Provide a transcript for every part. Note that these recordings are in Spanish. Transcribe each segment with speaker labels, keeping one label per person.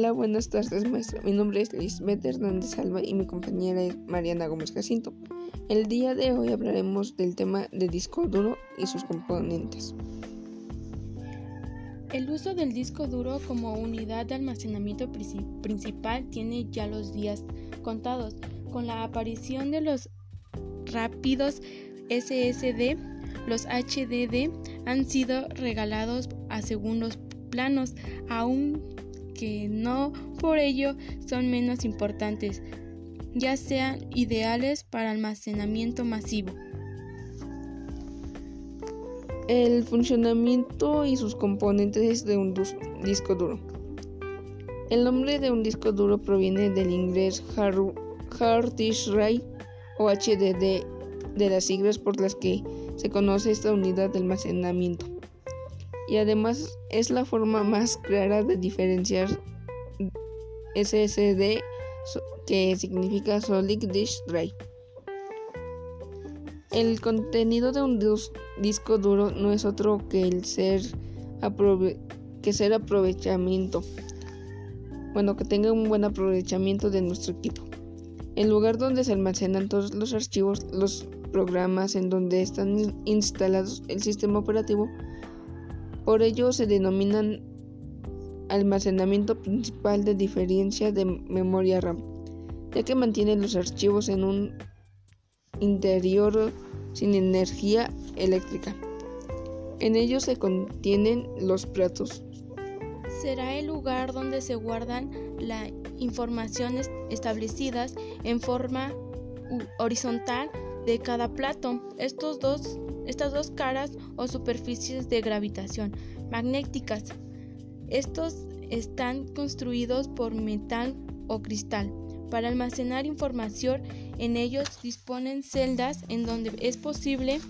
Speaker 1: Hola, buenas tardes, maestra. Mi nombre es Lisbeth Hernández Alba y mi compañera es Mariana Gómez Jacinto. El día de hoy hablaremos del tema de disco duro y sus componentes.
Speaker 2: El uso del disco duro como unidad de almacenamiento principal tiene ya los días contados. Con la aparición de los rápidos SSD, los HDD han sido regalados a segundos planos, aunque no por ello son menos importantes, ya sean ideales para almacenamiento masivo.
Speaker 1: El funcionamiento y sus componentes de un disco duro. El nombre de un disco duro proviene del inglés hard disk drive o HDD de las siglas por las que se conoce esta unidad de almacenamiento y además es la forma más clara de diferenciar SSD que significa Solid Disk Drive. El contenido de un disco duro no es otro que el ser que ser aprovechamiento. Bueno, que tenga un buen aprovechamiento de nuestro equipo. El lugar donde se almacenan todos los archivos, los programas en donde están instalados el sistema operativo por ello se denominan almacenamiento principal de diferencia de memoria RAM, ya que mantiene los archivos en un interior sin energía eléctrica. En ellos se contienen los platos.
Speaker 2: Será el lugar donde se guardan las informaciones establecidas en forma horizontal de cada plato. Estos dos, estas dos caras o superficies de gravitación magnéticas. Estos están construidos por metal o cristal. Para almacenar información en ellos disponen celdas en donde es posible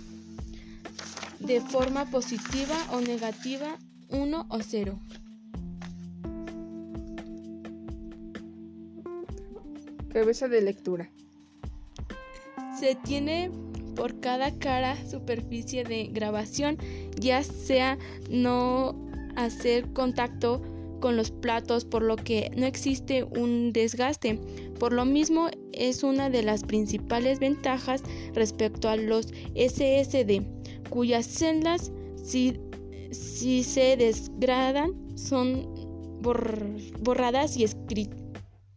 Speaker 2: de forma positiva o negativa 1 o 0.
Speaker 1: Cabeza de lectura.
Speaker 2: Se tiene por cada cara superficie de grabación, ya sea no hacer contacto con los platos, por lo que no existe un desgaste. Por lo mismo, es una de las principales ventajas respecto a los SSD, cuyas celdas, si, si se desgradan, son borradas y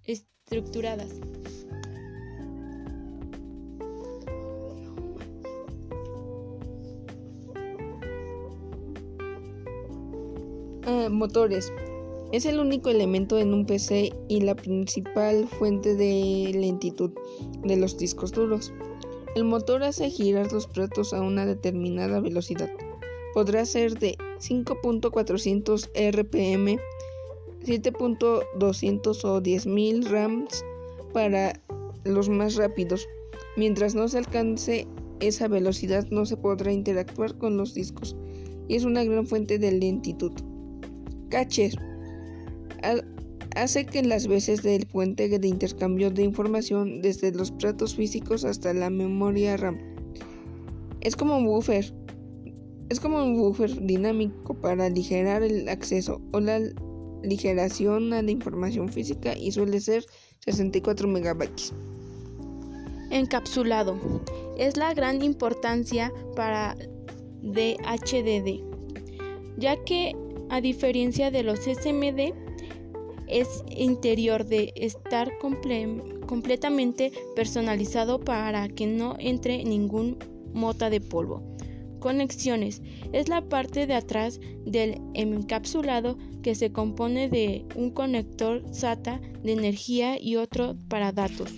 Speaker 2: estructuradas.
Speaker 1: Eh, motores. Es el único elemento en un PC y la principal fuente de lentitud de los discos duros. El motor hace girar los platos a una determinada velocidad. Podrá ser de 5.400 RPM, 7.200 o 10.000 RAMs para los más rápidos. Mientras no se alcance esa velocidad no se podrá interactuar con los discos y es una gran fuente de lentitud. Caches hace que las veces del puente de intercambio de información desde los platos físicos hasta la memoria RAM. Es como un buffer. Es como un buffer dinámico para aligerar el acceso o la ligeración a la información física y suele ser 64 megabytes.
Speaker 2: Encapsulado. Es la gran importancia para DHDD, ya que a diferencia de los SMD, es interior de estar completamente personalizado para que no entre ningún mota de polvo. Conexiones es la parte de atrás del encapsulado que se compone de un conector SATA de energía y otro para datos.